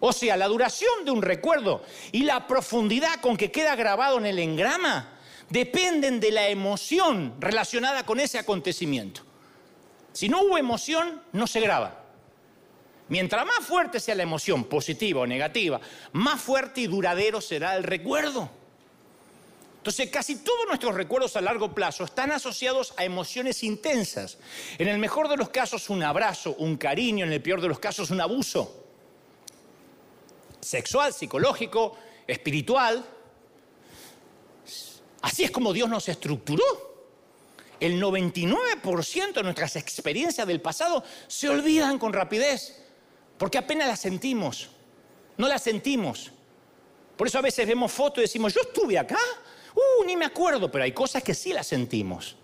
O sea, la duración de un recuerdo y la profundidad con que queda grabado en el engrama dependen de la emoción relacionada con ese acontecimiento. Si no hubo emoción, no se graba. Mientras más fuerte sea la emoción, positiva o negativa, más fuerte y duradero será el recuerdo. Entonces, casi todos nuestros recuerdos a largo plazo están asociados a emociones intensas. En el mejor de los casos, un abrazo, un cariño, en el peor de los casos, un abuso. Sexual, psicológico, espiritual. Así es como Dios nos estructuró. El 99% de nuestras experiencias del pasado se olvidan con rapidez, porque apenas las sentimos. No las sentimos. Por eso a veces vemos fotos y decimos, yo estuve acá, Uh, ni me acuerdo, pero hay cosas que sí las sentimos.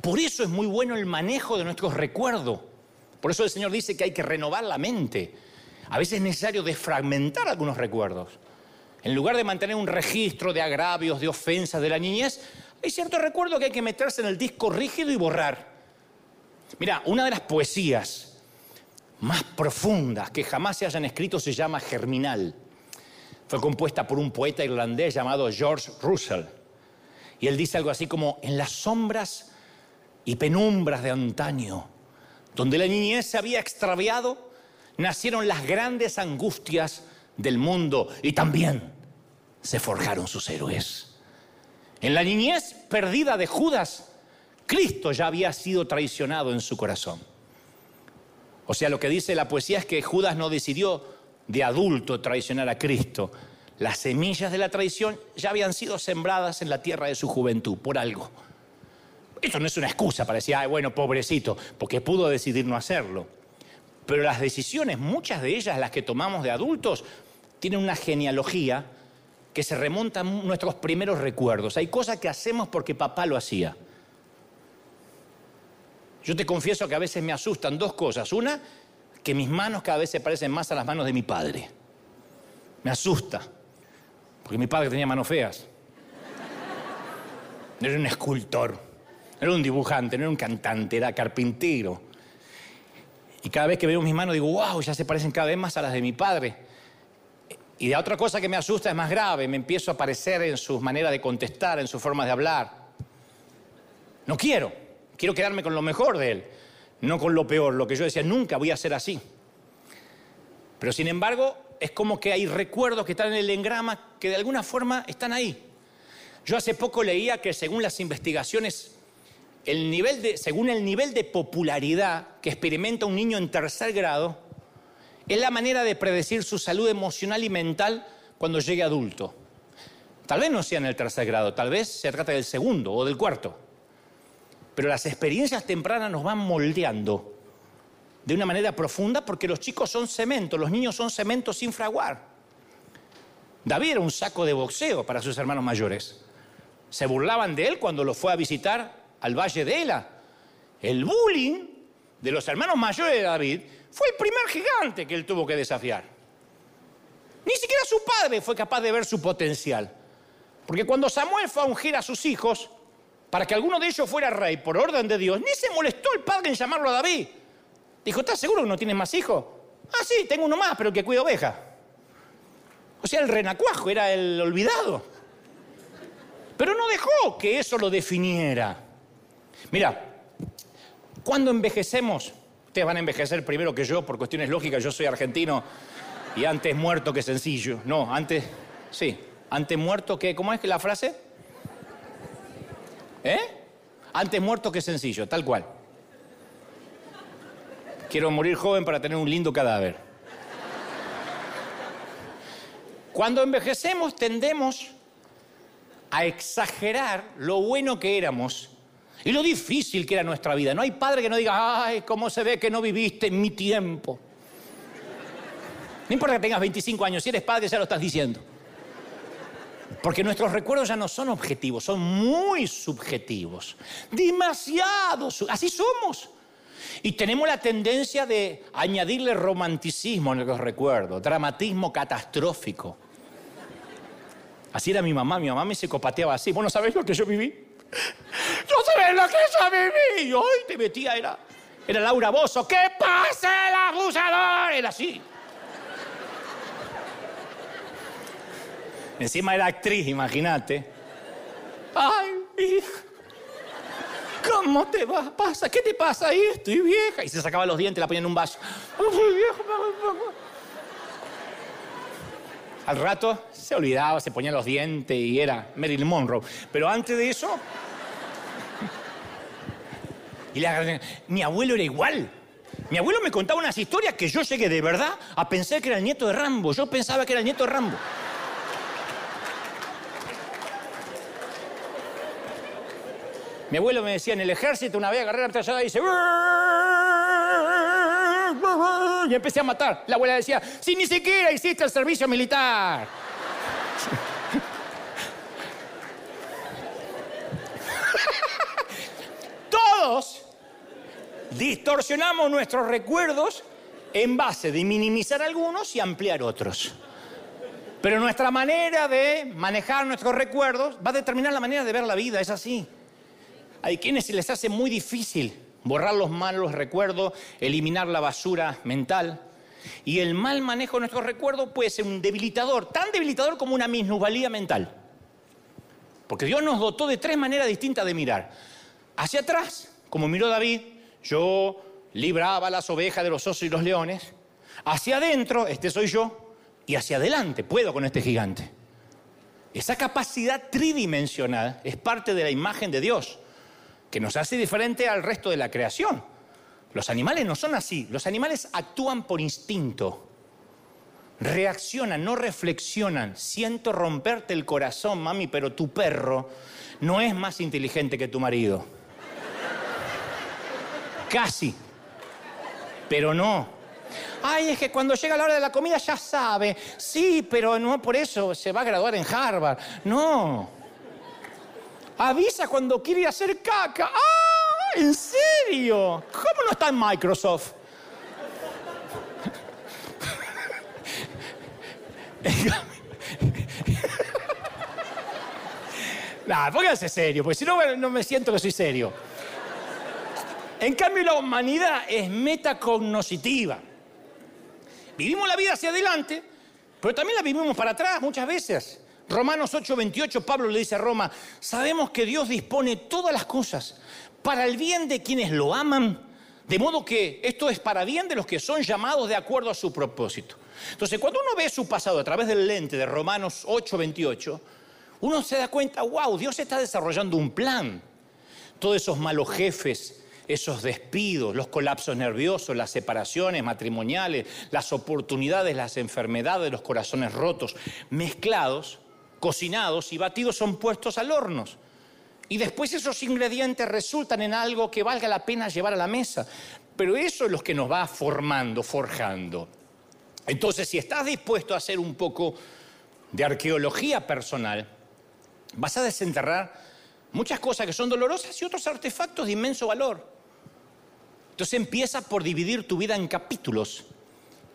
Por eso es muy bueno el manejo de nuestros recuerdos. Por eso el Señor dice que hay que renovar la mente. A veces es necesario desfragmentar algunos recuerdos. En lugar de mantener un registro de agravios, de ofensas de la niñez, hay cierto recuerdo que hay que meterse en el disco rígido y borrar. Mira, una de las poesías más profundas que jamás se hayan escrito se llama Germinal. Fue compuesta por un poeta irlandés llamado George Russell. Y él dice algo así como, en las sombras y penumbras de antaño, donde la niñez se había extraviado, nacieron las grandes angustias del mundo y también se forjaron sus héroes. En la niñez perdida de Judas, Cristo ya había sido traicionado en su corazón. O sea, lo que dice la poesía es que Judas no decidió de adulto traicionar a Cristo. Las semillas de la traición ya habían sido sembradas en la tierra de su juventud, por algo. Esto no es una excusa para decir, ay, bueno, pobrecito, porque pudo decidir no hacerlo. Pero las decisiones, muchas de ellas, las que tomamos de adultos, tienen una genealogía que se remonta a nuestros primeros recuerdos. Hay cosas que hacemos porque papá lo hacía. Yo te confieso que a veces me asustan dos cosas. Una, que mis manos cada vez se parecen más a las manos de mi padre. Me asusta, porque mi padre tenía manos feas. No era un escultor, no era un dibujante, no era un cantante, era carpintero. Y cada vez que veo mis manos digo, wow, ya se parecen cada vez más a las de mi padre. Y de otra cosa que me asusta es más grave, me empiezo a parecer en sus maneras de contestar, en sus formas de hablar. No quiero, quiero quedarme con lo mejor de él no con lo peor, lo que yo decía, nunca voy a ser así. Pero sin embargo, es como que hay recuerdos que están en el engrama que de alguna forma están ahí. Yo hace poco leía que según las investigaciones, el nivel de, según el nivel de popularidad que experimenta un niño en tercer grado, es la manera de predecir su salud emocional y mental cuando llegue adulto. Tal vez no sea en el tercer grado, tal vez se trata del segundo o del cuarto. Pero las experiencias tempranas nos van moldeando de una manera profunda porque los chicos son cemento, los niños son cemento sin fraguar. David era un saco de boxeo para sus hermanos mayores. Se burlaban de él cuando lo fue a visitar al valle de Ela. El bullying de los hermanos mayores de David fue el primer gigante que él tuvo que desafiar. Ni siquiera su padre fue capaz de ver su potencial. Porque cuando Samuel fue a ungir a sus hijos, para que alguno de ellos fuera rey por orden de Dios, ni se molestó el padre en llamarlo a David. Dijo, ¿estás seguro que no tienes más hijos? Ah, sí, tengo uno más, pero que cuida ovejas. O sea, el renacuajo era el olvidado. Pero no dejó que eso lo definiera. Mira, cuando envejecemos, ustedes van a envejecer primero que yo por cuestiones lógicas, yo soy argentino y antes muerto que sencillo. No, antes, sí, antes muerto que, ¿cómo es la frase? ¿Eh? Antes muerto que sencillo, tal cual. Quiero morir joven para tener un lindo cadáver. Cuando envejecemos tendemos a exagerar lo bueno que éramos y lo difícil que era nuestra vida. No hay padre que no diga, ay, cómo se ve que no viviste en mi tiempo. No importa que tengas 25 años, si eres padre ya lo estás diciendo. Porque nuestros recuerdos ya no son objetivos, son muy subjetivos. Demasiado. Así somos. Y tenemos la tendencia de añadirle romanticismo en los recuerdos, dramatismo catastrófico. Así era mi mamá, mi mamá me psicopateaba así. ¿Vos no sabés lo que yo viví? ¡Yo sabés lo que yo viví! Y hoy te metía, era, era Laura Bozo. ¡Que pase el abusador! Era así. Encima era actriz, imagínate. ¡Ay, hija! ¿Cómo te va? pasa? ¿Qué te pasa ahí? Estoy vieja. Y se sacaba los dientes, la ponía en un vaso. Al rato se olvidaba, se ponía los dientes y era Marilyn Monroe. Pero antes de eso. Y mi abuelo era igual. Mi abuelo me contaba unas historias que yo llegué de verdad a pensar que era el nieto de Rambo. Yo pensaba que era el nieto de Rambo. Mi abuelo me decía en el ejército, una vez agarré la ametralladora y dice... Y empecé a matar. La abuela decía, si ni siquiera hiciste el servicio militar. Todos distorsionamos nuestros recuerdos en base de minimizar algunos y ampliar otros. Pero nuestra manera de manejar nuestros recuerdos va a determinar la manera de ver la vida, es así. Hay quienes se les hace muy difícil borrar los malos recuerdos, eliminar la basura mental. Y el mal manejo de nuestros recuerdos puede ser un debilitador, tan debilitador como una minusvalía mental. Porque Dios nos dotó de tres maneras distintas de mirar. Hacia atrás, como miró David, yo libraba las ovejas de los osos y los leones. Hacia adentro, este soy yo. Y hacia adelante, puedo con este gigante. Esa capacidad tridimensional es parte de la imagen de Dios que nos hace diferente al resto de la creación. Los animales no son así, los animales actúan por instinto, reaccionan, no reflexionan. Siento romperte el corazón, mami, pero tu perro no es más inteligente que tu marido. Casi, pero no. Ay, es que cuando llega la hora de la comida ya sabe. Sí, pero no por eso se va a graduar en Harvard. No. Avisa cuando quiere hacer caca. ¡Ah! ¿En serio? ¿Cómo no está en Microsoft? nah, póngase serio, porque si no, no me siento que soy serio. En cambio, la humanidad es metacognoscitiva. Vivimos la vida hacia adelante, pero también la vivimos para atrás muchas veces. Romanos 8:28, Pablo le dice a Roma, sabemos que Dios dispone todas las cosas para el bien de quienes lo aman, de modo que esto es para bien de los que son llamados de acuerdo a su propósito. Entonces, cuando uno ve su pasado a través del lente de Romanos 8:28, uno se da cuenta, wow, Dios está desarrollando un plan. Todos esos malos jefes, esos despidos, los colapsos nerviosos, las separaciones matrimoniales, las oportunidades, las enfermedades, los corazones rotos, mezclados, cocinados y batidos son puestos al horno. Y después esos ingredientes resultan en algo que valga la pena llevar a la mesa. Pero eso es lo que nos va formando, forjando. Entonces, si estás dispuesto a ser un poco de arqueología personal, vas a desenterrar muchas cosas que son dolorosas y otros artefactos de inmenso valor. Entonces empieza por dividir tu vida en capítulos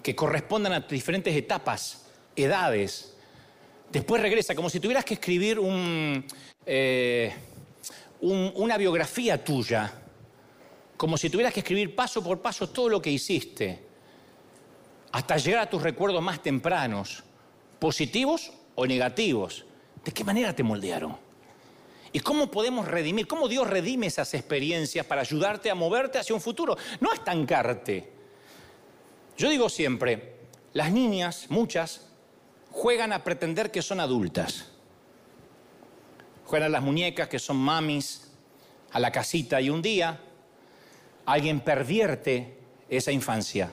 que correspondan a diferentes etapas, edades. Después regresa, como si tuvieras que escribir eh, una biografía tuya, como si tuvieras que escribir paso por paso todo lo que hiciste, hasta llegar a tus recuerdos más tempranos, positivos o negativos. ¿De qué manera te moldearon? ¿Y cómo podemos redimir? ¿Cómo Dios redime esas experiencias para ayudarte a moverte hacia un futuro? No estancarte. Yo digo siempre, las niñas, muchas, juegan a pretender que son adultas. Juegan a las muñecas que son mamis, a la casita y un día alguien pervierte esa infancia.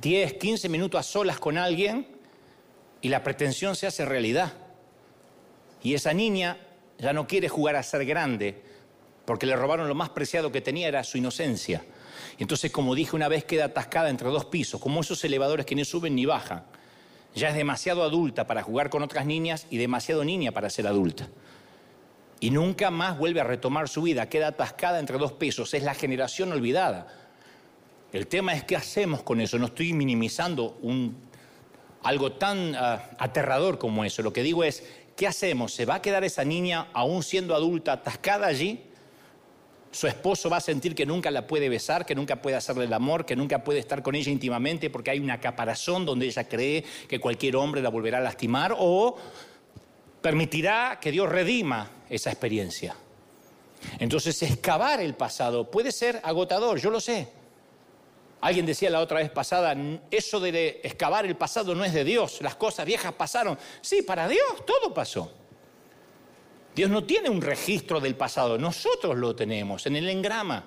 10, 15 minutos a solas con alguien y la pretensión se hace realidad. Y esa niña ya no quiere jugar a ser grande porque le robaron lo más preciado que tenía, era su inocencia. Y entonces, como dije una vez, queda atascada entre dos pisos, como esos elevadores que ni suben ni bajan. Ya es demasiado adulta para jugar con otras niñas y demasiado niña para ser adulta. Y nunca más vuelve a retomar su vida, queda atascada entre dos pisos, es la generación olvidada. El tema es qué hacemos con eso. No estoy minimizando algo tan ah, aterrador como eso. Lo que digo es, ¿qué hacemos? ¿Se va a quedar esa niña, aún siendo adulta, atascada allí? Su esposo va a sentir que nunca la puede besar, que nunca puede hacerle el amor, que nunca puede estar con ella íntimamente porque hay una caparazón donde ella cree que cualquier hombre la volverá a lastimar o permitirá que Dios redima esa experiencia. Entonces, excavar el pasado puede ser agotador, yo lo sé. Alguien decía la otra vez pasada, eso de excavar el pasado no es de Dios, las cosas viejas pasaron. Sí, para Dios todo pasó. Dios no tiene un registro del pasado, nosotros lo tenemos en el engrama.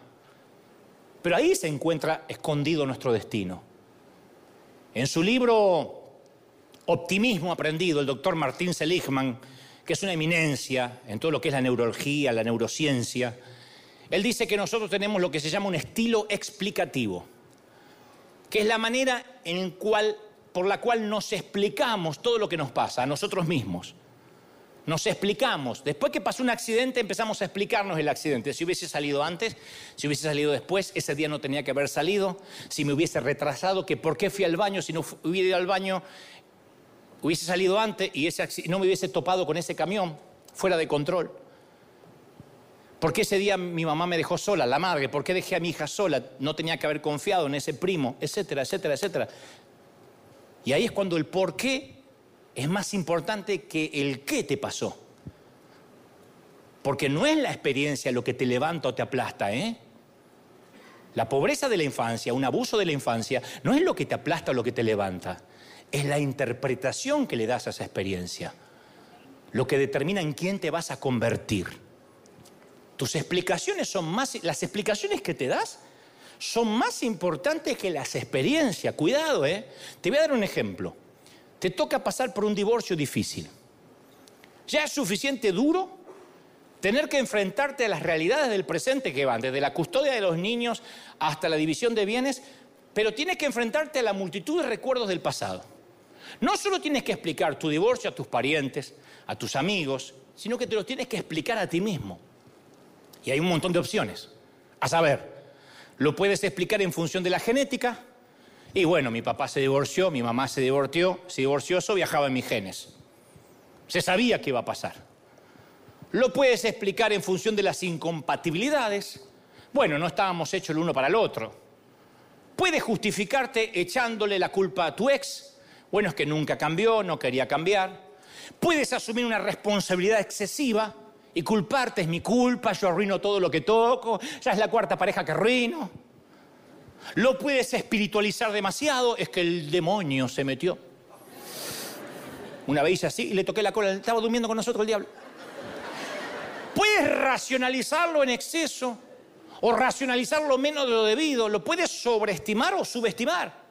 Pero ahí se encuentra escondido nuestro destino. En su libro Optimismo Aprendido, el doctor Martín Seligman, que es una eminencia en todo lo que es la neurología, la neurociencia, él dice que nosotros tenemos lo que se llama un estilo explicativo, que es la manera en cual, por la cual nos explicamos todo lo que nos pasa a nosotros mismos. Nos explicamos. Después que pasó un accidente, empezamos a explicarnos el accidente. Si hubiese salido antes, si hubiese salido después, ese día no tenía que haber salido. Si me hubiese retrasado, que por qué fui al baño, si no hubiera ido al baño, hubiese salido antes y ese no me hubiese topado con ese camión fuera de control. ¿Por qué ese día mi mamá me dejó sola, la madre? ¿Por qué dejé a mi hija sola? No tenía que haber confiado en ese primo, etcétera, etcétera, etcétera. Y ahí es cuando el por qué es más importante que el qué te pasó. Porque no es la experiencia lo que te levanta o te aplasta, ¿eh? La pobreza de la infancia, un abuso de la infancia, no es lo que te aplasta o lo que te levanta, es la interpretación que le das a esa experiencia, lo que determina en quién te vas a convertir. Tus explicaciones son más, las explicaciones que te das son más importantes que las experiencias. Cuidado, ¿eh? Te voy a dar un ejemplo te toca pasar por un divorcio difícil. Ya es suficiente duro tener que enfrentarte a las realidades del presente que van, desde la custodia de los niños hasta la división de bienes, pero tienes que enfrentarte a la multitud de recuerdos del pasado. No solo tienes que explicar tu divorcio a tus parientes, a tus amigos, sino que te lo tienes que explicar a ti mismo. Y hay un montón de opciones. A saber, lo puedes explicar en función de la genética, y bueno, mi papá se divorció, mi mamá se divorció, se divorció, eso viajaba en mis genes. Se sabía que iba a pasar. Lo puedes explicar en función de las incompatibilidades. Bueno, no estábamos hechos el uno para el otro. Puedes justificarte echándole la culpa a tu ex. Bueno, es que nunca cambió, no quería cambiar. Puedes asumir una responsabilidad excesiva y culparte, es mi culpa, yo arruino todo lo que toco, ya es la cuarta pareja que arruino. Lo puedes espiritualizar demasiado, es que el demonio se metió. Una vez así y le toqué la cola, estaba durmiendo con nosotros el diablo. Puedes racionalizarlo en exceso o racionalizarlo menos de lo debido, lo puedes sobreestimar o subestimar.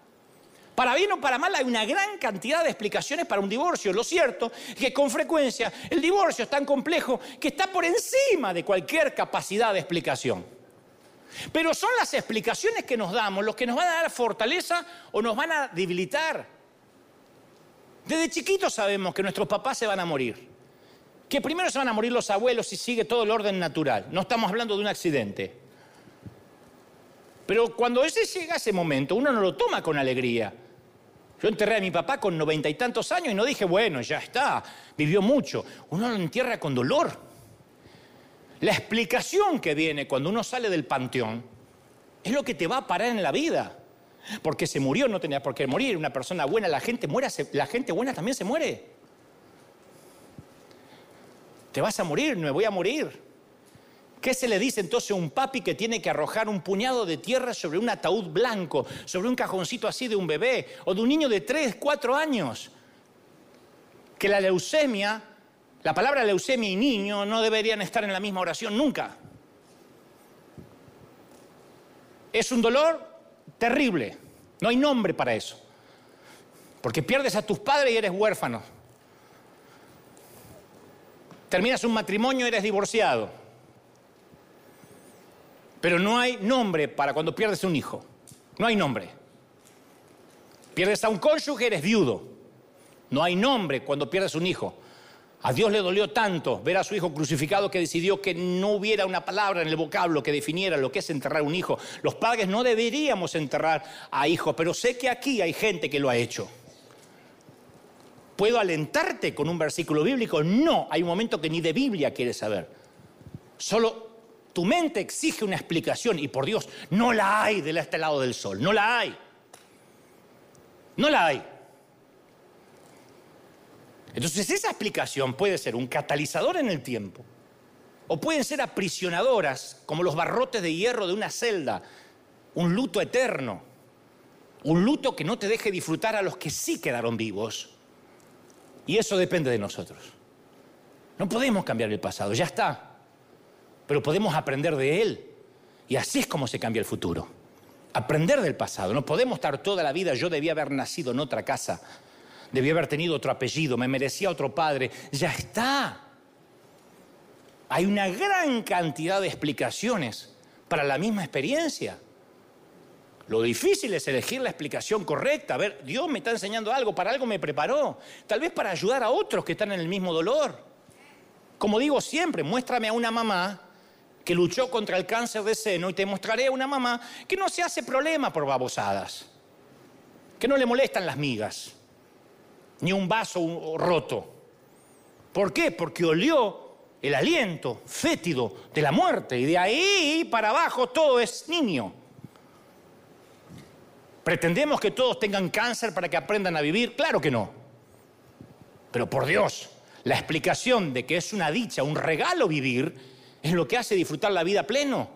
Para bien o para mal hay una gran cantidad de explicaciones para un divorcio. Lo cierto es que con frecuencia el divorcio es tan complejo que está por encima de cualquier capacidad de explicación. Pero son las explicaciones que nos damos los que nos van a dar fortaleza o nos van a debilitar. Desde chiquitos sabemos que nuestros papás se van a morir. Que primero se van a morir los abuelos y sigue todo el orden natural. No estamos hablando de un accidente. Pero cuando ese llega ese momento, uno no lo toma con alegría. Yo enterré a mi papá con noventa y tantos años y no dije, bueno, ya está, vivió mucho. Uno lo entierra con dolor. La explicación que viene cuando uno sale del panteón es lo que te va a parar en la vida. Porque se murió, no tenía por qué morir. Una persona buena, la gente muera, la gente buena también se muere. Te vas a morir, no me voy a morir. ¿Qué se le dice entonces a un papi que tiene que arrojar un puñado de tierra sobre un ataúd blanco, sobre un cajoncito así de un bebé o de un niño de 3, 4 años? Que la leucemia, la palabra leucemia y niño no deberían estar en la misma oración nunca. Es un dolor terrible. No hay nombre para eso. Porque pierdes a tus padres y eres huérfano. Terminas un matrimonio y eres divorciado. Pero no hay nombre para cuando pierdes un hijo. No hay nombre. Pierdes a un cónyuge, eres viudo. No hay nombre cuando pierdes un hijo. A Dios le dolió tanto ver a su hijo crucificado que decidió que no hubiera una palabra en el vocablo que definiera lo que es enterrar un hijo. Los padres no deberíamos enterrar a hijos, pero sé que aquí hay gente que lo ha hecho. ¿Puedo alentarte con un versículo bíblico? No, hay un momento que ni de Biblia quieres saber. Solo tu mente exige una explicación y por Dios, no la hay de este lado del sol, no la hay. No la hay. Entonces esa explicación puede ser un catalizador en el tiempo o pueden ser aprisionadoras como los barrotes de hierro de una celda, un luto eterno, un luto que no te deje disfrutar a los que sí quedaron vivos. Y eso depende de nosotros. No podemos cambiar el pasado, ya está, pero podemos aprender de él. Y así es como se cambia el futuro. Aprender del pasado. No podemos estar toda la vida, yo debía haber nacido en otra casa debía haber tenido otro apellido, me merecía otro padre. Ya está. Hay una gran cantidad de explicaciones para la misma experiencia. Lo difícil es elegir la explicación correcta. A ver, Dios me está enseñando algo, para algo me preparó. Tal vez para ayudar a otros que están en el mismo dolor. Como digo siempre, muéstrame a una mamá que luchó contra el cáncer de seno y te mostraré a una mamá que no se hace problema por babosadas, que no le molestan las migas ni un vaso roto. ¿Por qué? Porque olió el aliento fétido de la muerte y de ahí para abajo todo es niño. ¿Pretendemos que todos tengan cáncer para que aprendan a vivir? Claro que no. Pero por Dios, la explicación de que es una dicha, un regalo vivir, es lo que hace disfrutar la vida pleno.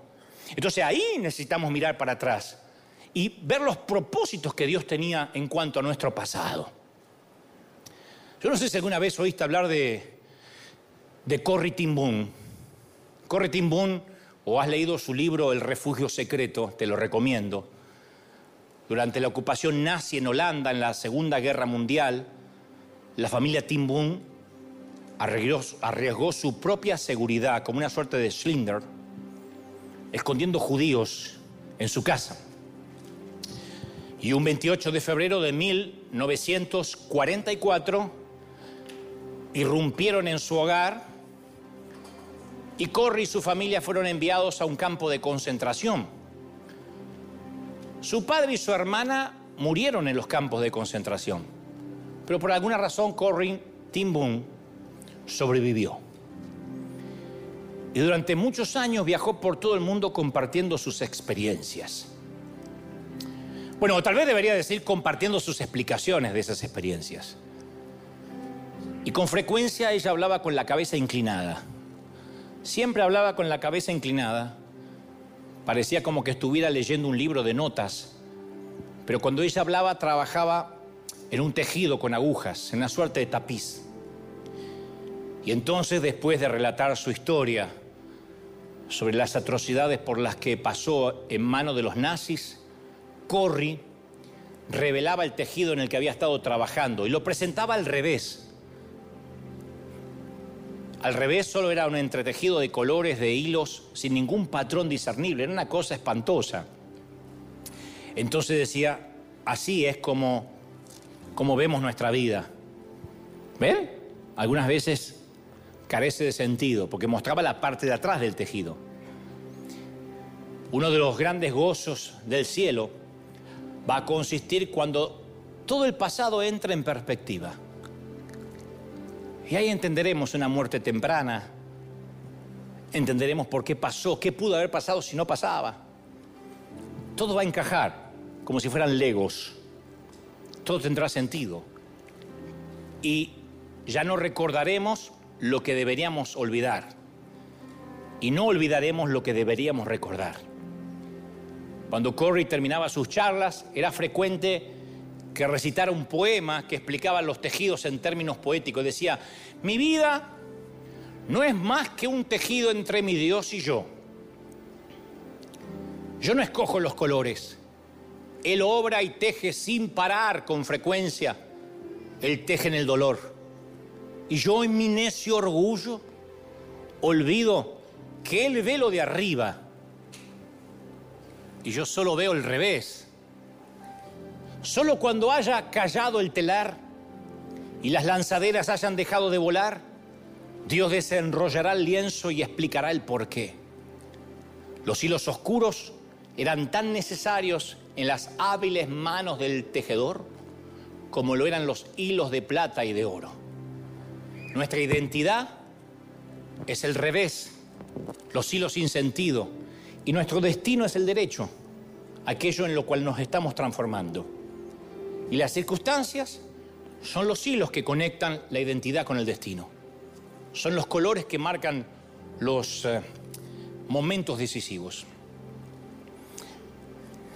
Entonces ahí necesitamos mirar para atrás y ver los propósitos que Dios tenía en cuanto a nuestro pasado. Yo no sé si alguna vez oíste hablar de, de Corrie Ten Boom. Corrie Ten o has leído su libro El refugio secreto, te lo recomiendo. Durante la ocupación nazi en Holanda en la Segunda Guerra Mundial, la familia Ten Boom arriesgó, arriesgó su propia seguridad como una suerte de Schlinder, escondiendo judíos en su casa. Y un 28 de febrero de 1944, irrumpieron en su hogar y Corrie y su familia fueron enviados a un campo de concentración. Su padre y su hermana murieron en los campos de concentración, pero por alguna razón Corrie Timbun sobrevivió. Y durante muchos años viajó por todo el mundo compartiendo sus experiencias. Bueno, tal vez debería decir compartiendo sus explicaciones de esas experiencias. Y con frecuencia ella hablaba con la cabeza inclinada. Siempre hablaba con la cabeza inclinada. Parecía como que estuviera leyendo un libro de notas. Pero cuando ella hablaba trabajaba en un tejido con agujas, en una suerte de tapiz. Y entonces, después de relatar su historia sobre las atrocidades por las que pasó en manos de los nazis, Corrie revelaba el tejido en el que había estado trabajando y lo presentaba al revés. Al revés, solo era un entretejido de colores, de hilos, sin ningún patrón discernible. Era una cosa espantosa. Entonces decía, así es como, como vemos nuestra vida. ¿Ven? Algunas veces carece de sentido porque mostraba la parte de atrás del tejido. Uno de los grandes gozos del cielo va a consistir cuando todo el pasado entra en perspectiva. Y ahí entenderemos una muerte temprana, entenderemos por qué pasó, qué pudo haber pasado si no pasaba. Todo va a encajar como si fueran legos, todo tendrá sentido. Y ya no recordaremos lo que deberíamos olvidar y no olvidaremos lo que deberíamos recordar. Cuando Corey terminaba sus charlas, era frecuente que recitara un poema que explicaba los tejidos en términos poéticos. Decía, mi vida no es más que un tejido entre mi Dios y yo. Yo no escojo los colores. Él obra y teje sin parar con frecuencia. Él teje en el dolor. Y yo en mi necio orgullo olvido que Él ve lo de arriba y yo solo veo el revés. Solo cuando haya callado el telar y las lanzaderas hayan dejado de volar, Dios desenrollará el lienzo y explicará el porqué. Los hilos oscuros eran tan necesarios en las hábiles manos del tejedor como lo eran los hilos de plata y de oro. Nuestra identidad es el revés, los hilos sin sentido, y nuestro destino es el derecho, aquello en lo cual nos estamos transformando. Y las circunstancias son los hilos que conectan la identidad con el destino. Son los colores que marcan los eh, momentos decisivos.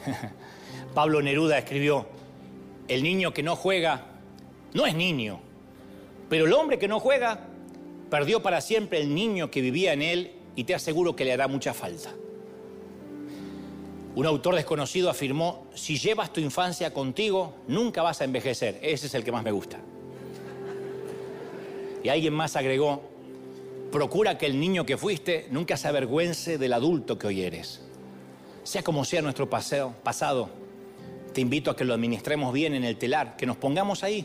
Pablo Neruda escribió, el niño que no juega no es niño, pero el hombre que no juega perdió para siempre el niño que vivía en él y te aseguro que le hará mucha falta. Un autor desconocido afirmó, si llevas tu infancia contigo, nunca vas a envejecer. Ese es el que más me gusta. Y alguien más agregó, procura que el niño que fuiste nunca se avergüence del adulto que hoy eres. Sea como sea nuestro paseo, pasado, te invito a que lo administremos bien en el telar, que nos pongamos ahí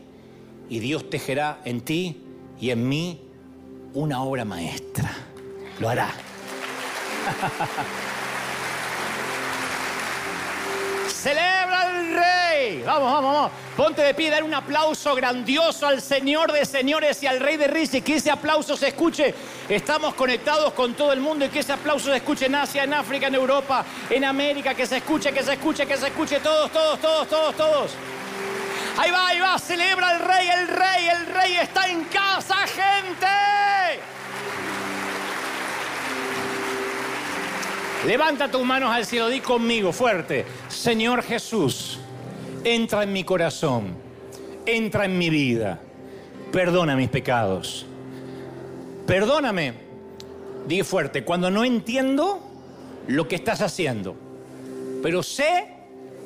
y Dios tejerá en ti y en mí una obra maestra. Lo hará. Vamos, vamos, vamos. Ponte de pie, dar un aplauso grandioso al Señor de señores y al Rey de Reyes. Que ese aplauso se escuche. Estamos conectados con todo el mundo y que ese aplauso se escuche en Asia, en África, en Europa, en América. Que se escuche, que se escuche, que se escuche. Todos, todos, todos, todos, todos. Ahí va, ahí va. Celebra al Rey, el Rey, el Rey está en casa, gente. Levanta tus manos al cielo, di conmigo fuerte, Señor Jesús, entra en mi corazón, entra en mi vida, perdona mis pecados. Perdóname, di fuerte, cuando no entiendo lo que estás haciendo, pero sé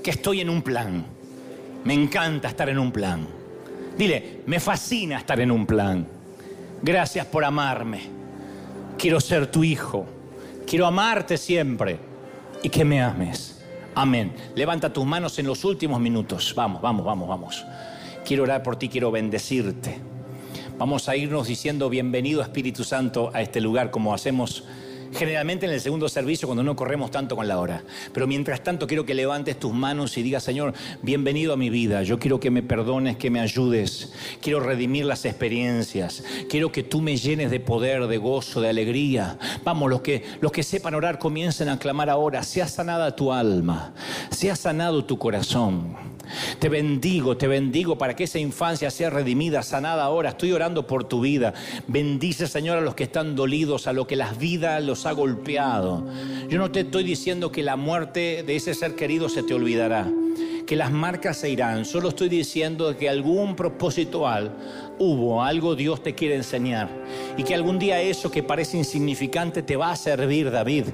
que estoy en un plan. Me encanta estar en un plan. Dile, me fascina estar en un plan. Gracias por amarme. Quiero ser tu hijo Quiero amarte siempre y que me ames. Amén. Levanta tus manos en los últimos minutos. Vamos, vamos, vamos, vamos. Quiero orar por ti, quiero bendecirte. Vamos a irnos diciendo bienvenido Espíritu Santo a este lugar como hacemos generalmente en el segundo servicio cuando no corremos tanto con la hora. Pero mientras tanto quiero que levantes tus manos y digas, Señor, bienvenido a mi vida. Yo quiero que me perdones, que me ayudes. Quiero redimir las experiencias. Quiero que tú me llenes de poder, de gozo, de alegría. Vamos, los que, los que sepan orar comiencen a clamar ahora. Sea sanada tu alma. Sea sanado tu corazón. Te bendigo, te bendigo para que esa infancia sea redimida, sanada ahora. Estoy orando por tu vida. Bendice, Señor, a los que están dolidos, a los que las vidas los ha golpeado. Yo no te estoy diciendo que la muerte de ese ser querido se te olvidará, que las marcas se irán. Solo estoy diciendo que algún propósito al hubo, algo Dios te quiere enseñar. Y que algún día eso que parece insignificante te va a servir, David.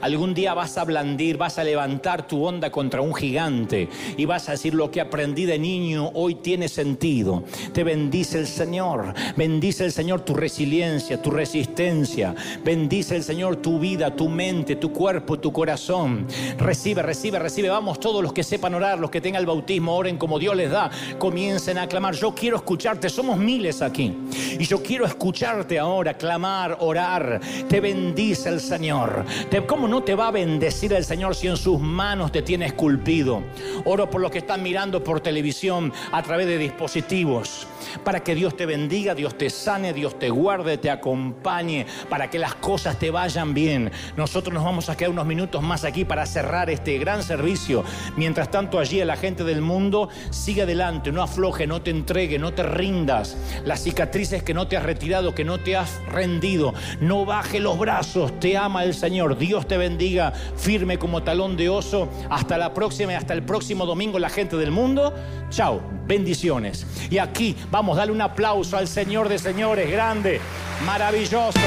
Algún día vas a blandir, vas a levantar tu onda contra un gigante y vas a decir lo que aprendí de niño hoy tiene sentido. Te bendice el Señor, bendice el Señor tu resiliencia, tu resistencia, bendice el Señor tu vida, tu mente, tu cuerpo, tu corazón. Recibe, recibe, recibe. Vamos todos los que sepan orar, los que que tenga el bautismo oren como Dios les da. Comiencen a clamar. Yo quiero escucharte. Somos miles aquí. Y yo quiero escucharte ahora, clamar, orar. Te bendice el Señor. ¿Cómo no te va a bendecir el Señor si en sus manos te tiene esculpido? Oro por los que están mirando por televisión a través de dispositivos. Para que Dios te bendiga, Dios te sane, Dios te guarde, te acompañe, para que las cosas te vayan bien. Nosotros nos vamos a quedar unos minutos más aquí para cerrar este gran servicio. Mientras tanto allí la gente del mundo sigue adelante, no afloje, no te entregue, no te rindas. Las cicatrices que no te has retirado, que no te has rendido, no baje los brazos, te ama el Señor. Dios te bendiga firme como talón de oso. Hasta la próxima y hasta el próximo domingo la gente del mundo. Chao, bendiciones. Y aquí vamos a darle un aplauso al Señor de señores, grande, maravilloso.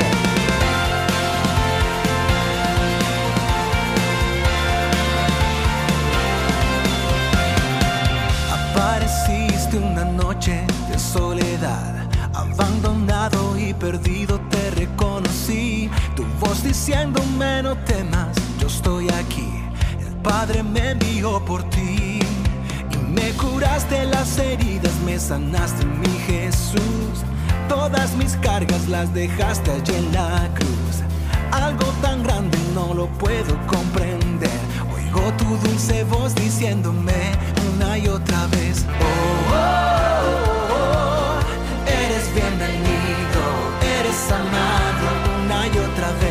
Sanaste mi Jesús. Todas mis cargas las dejaste allí en la cruz. Algo tan grande no lo puedo comprender. Oigo tu dulce voz diciéndome una y otra vez. oh, oh, oh eres bienvenido, eres amado una y otra vez.